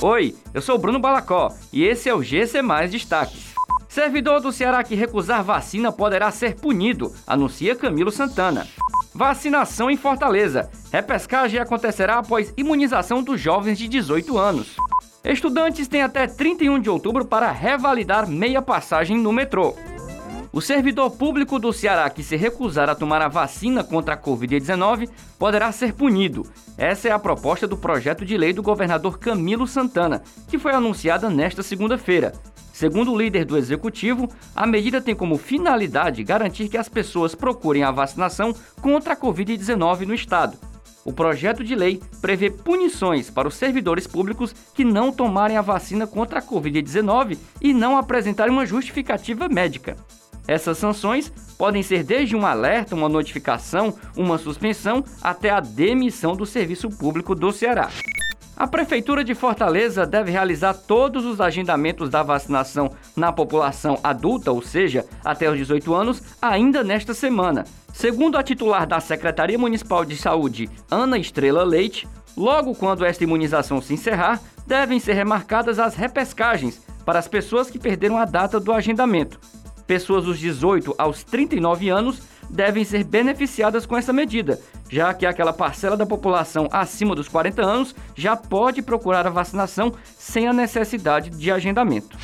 Oi, eu sou Bruno Balacó e esse é o GC Mais Destaques. Servidor do Ceará que recusar vacina poderá ser punido, anuncia Camilo Santana. Vacinação em Fortaleza. Repescagem acontecerá após imunização dos jovens de 18 anos. Estudantes têm até 31 de outubro para revalidar meia passagem no metrô. O servidor público do Ceará que se recusar a tomar a vacina contra a Covid-19 poderá ser punido. Essa é a proposta do projeto de lei do governador Camilo Santana, que foi anunciada nesta segunda-feira. Segundo o líder do executivo, a medida tem como finalidade garantir que as pessoas procurem a vacinação contra a Covid-19 no estado. O projeto de lei prevê punições para os servidores públicos que não tomarem a vacina contra a Covid-19 e não apresentarem uma justificativa médica. Essas sanções podem ser desde um alerta, uma notificação, uma suspensão, até a demissão do serviço público do Ceará. A Prefeitura de Fortaleza deve realizar todos os agendamentos da vacinação na população adulta, ou seja, até os 18 anos, ainda nesta semana. Segundo a titular da Secretaria Municipal de Saúde, Ana Estrela Leite, logo quando esta imunização se encerrar, devem ser remarcadas as repescagens para as pessoas que perderam a data do agendamento. Pessoas dos 18 aos 39 anos devem ser beneficiadas com essa medida, já que aquela parcela da população acima dos 40 anos já pode procurar a vacinação sem a necessidade de agendamento.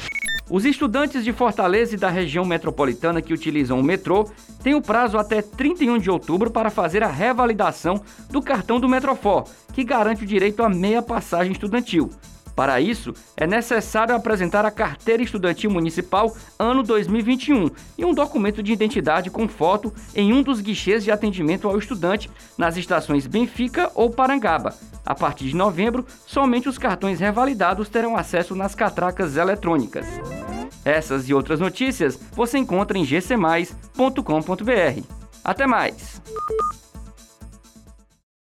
Os estudantes de Fortaleza e da região metropolitana que utilizam o metrô têm o prazo até 31 de outubro para fazer a revalidação do cartão do Metrofor, que garante o direito a meia passagem estudantil. Para isso, é necessário apresentar a carteira estudantil municipal ano 2021 e um documento de identidade com foto em um dos guichês de atendimento ao estudante nas estações Benfica ou Parangaba. A partir de novembro, somente os cartões revalidados terão acesso nas catracas eletrônicas. Essas e outras notícias você encontra em gcmais.com.br. Até mais!